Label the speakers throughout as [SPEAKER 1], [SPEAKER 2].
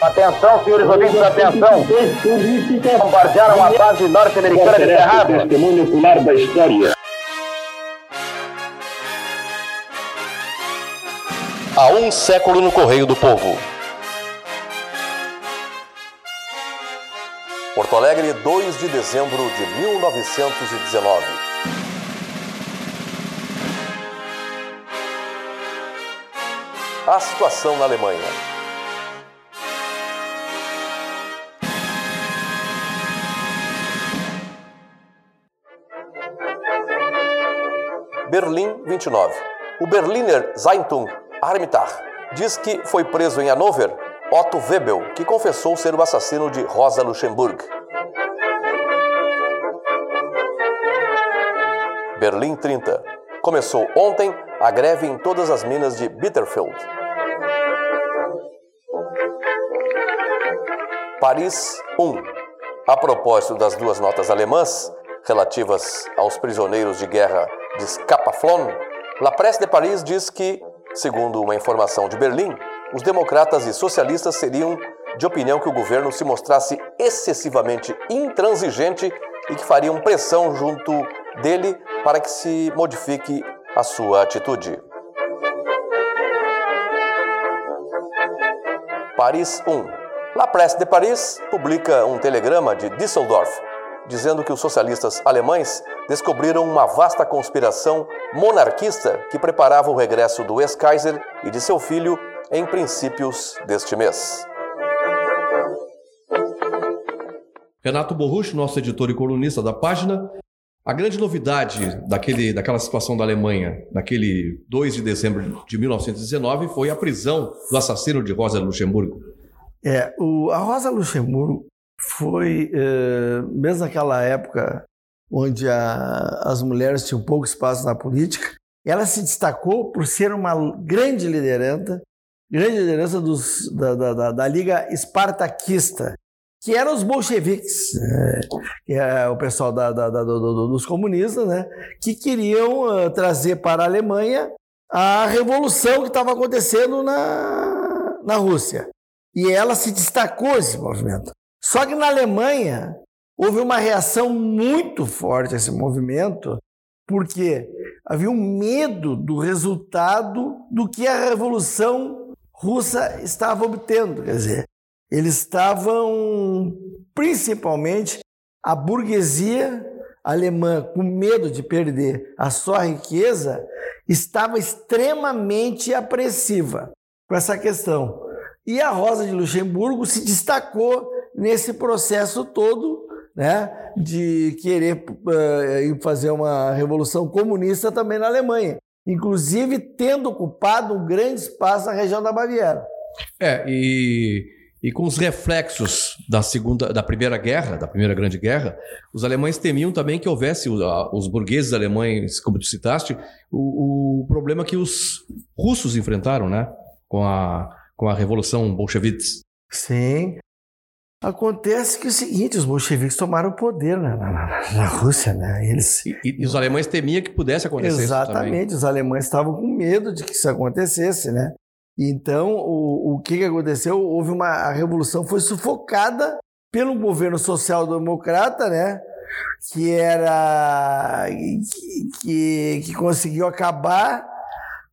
[SPEAKER 1] Atenção, senhores ouvintes, atenção. Bombardearam a base norte-americana de Cerrado.
[SPEAKER 2] Testemunho ocular da história.
[SPEAKER 3] Há um século no Correio do Povo. Porto Alegre, 2 de dezembro de 1919. A situação na Alemanha. Berlim, 29. O Berliner Zeitung Armitage diz que foi preso em Hannover Otto Webel, que confessou ser o assassino de Rosa Luxemburg. Berlim 30. Começou ontem a greve em todas as minas de Bitterfeld. Paris 1. A propósito das duas notas alemãs relativas aos prisioneiros de guerra de Scapaflon, La Presse de Paris diz que, segundo uma informação de Berlim, os democratas e socialistas seriam de opinião que o governo se mostrasse excessivamente intransigente e que fariam pressão junto dele para que se modifique a sua atitude. Paris 1. La Presse de Paris publica um telegrama de Düsseldorf dizendo que os socialistas alemães descobriram uma vasta conspiração monarquista que preparava o regresso do ex-Kaiser e de seu filho em princípios deste mês.
[SPEAKER 4] Renato Borrucho, nosso editor e colunista da página. A grande novidade daquele, daquela situação da Alemanha, naquele 2 de dezembro de 1919, foi a prisão do assassino de Rosa Luxemburgo.
[SPEAKER 5] É, o, a Rosa Luxemburgo foi, é, mesmo naquela época onde a, as mulheres tinham pouco espaço na política, ela se destacou por ser uma grande liderança, grande liderança dos, da, da, da, da Liga Espartaquista, que eram os bolcheviques, né? que é o pessoal do, dos comunistas, né? que queriam uh, trazer para a Alemanha a revolução que estava acontecendo na, na Rússia. E ela se destacou esse movimento. Só que na Alemanha houve uma reação muito forte a esse movimento, porque havia um medo do resultado do que a revolução russa estava obtendo. Quer dizer, eles estavam, principalmente, a burguesia alemã, com medo de perder a sua riqueza, estava extremamente apreensiva com essa questão. E a Rosa de Luxemburgo se destacou nesse processo todo né, de querer uh, fazer uma revolução comunista também na Alemanha, inclusive tendo ocupado um grande espaço na região da Baviera.
[SPEAKER 4] É, e, e com os reflexos da segunda, da primeira guerra, da primeira grande guerra, os alemães temiam também que houvesse os burgueses alemães, como tu citaste, o, o problema que os russos enfrentaram, né, com a com a Revolução Bolchevique.
[SPEAKER 5] Sim. Acontece que é o seguinte, os bolcheviques tomaram o poder na, na, na Rússia, né? Eles...
[SPEAKER 4] E, e, os alemães temiam que pudesse acontecer
[SPEAKER 5] Exatamente, os alemães estavam com medo de que isso acontecesse, né? Então, o, o que, que aconteceu? Houve uma... A revolução foi sufocada pelo governo social-democrata, né? Que era... Que, que, que conseguiu acabar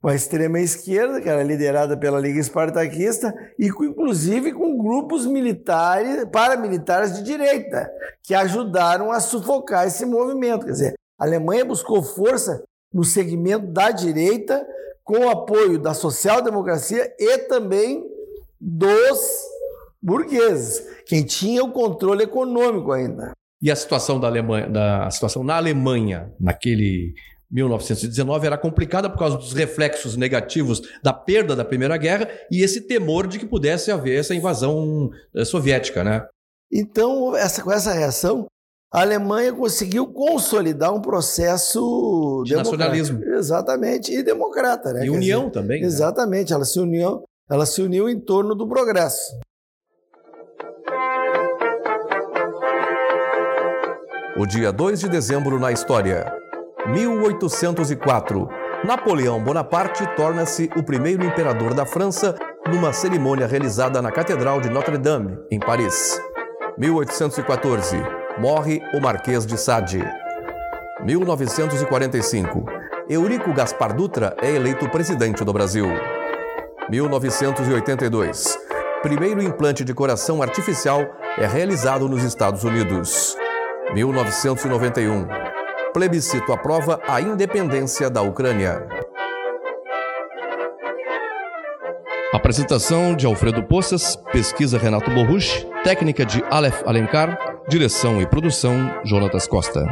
[SPEAKER 5] com a extrema esquerda, que era liderada pela Liga Espartaquista, e com, inclusive com grupos militares, paramilitares de direita, que ajudaram a sufocar esse movimento. Quer dizer, a Alemanha buscou força no segmento da direita, com o apoio da social-democracia e também dos burgueses, quem tinha o controle econômico ainda.
[SPEAKER 4] E a situação da Alemanha, da a situação na Alemanha naquele 1919 era complicada por causa dos reflexos negativos da perda da Primeira Guerra e esse temor de que pudesse haver essa invasão eh, soviética, né?
[SPEAKER 5] Então, essa, com essa reação, a Alemanha conseguiu consolidar um processo
[SPEAKER 4] de nacionalismo.
[SPEAKER 5] Exatamente, e democrata, né?
[SPEAKER 4] E Quer união
[SPEAKER 5] dizer,
[SPEAKER 4] também. Né?
[SPEAKER 5] Exatamente, ela se uniu, ela se uniu em torno do progresso.
[SPEAKER 3] O dia 2 de dezembro na história. 1804. Napoleão Bonaparte torna-se o primeiro imperador da França
[SPEAKER 4] numa cerimônia realizada na Catedral de Notre-Dame, em Paris. 1814. Morre o Marquês de Sade. 1945. Eurico Gaspar Dutra é eleito presidente do Brasil. 1982. Primeiro implante de coração artificial é realizado nos Estados Unidos. 1991. Plebiscito aprova a independência da Ucrânia. Apresentação de Alfredo Poças, pesquisa Renato Borruch, técnica de Aleph Alencar, direção e produção Jonatas Costa.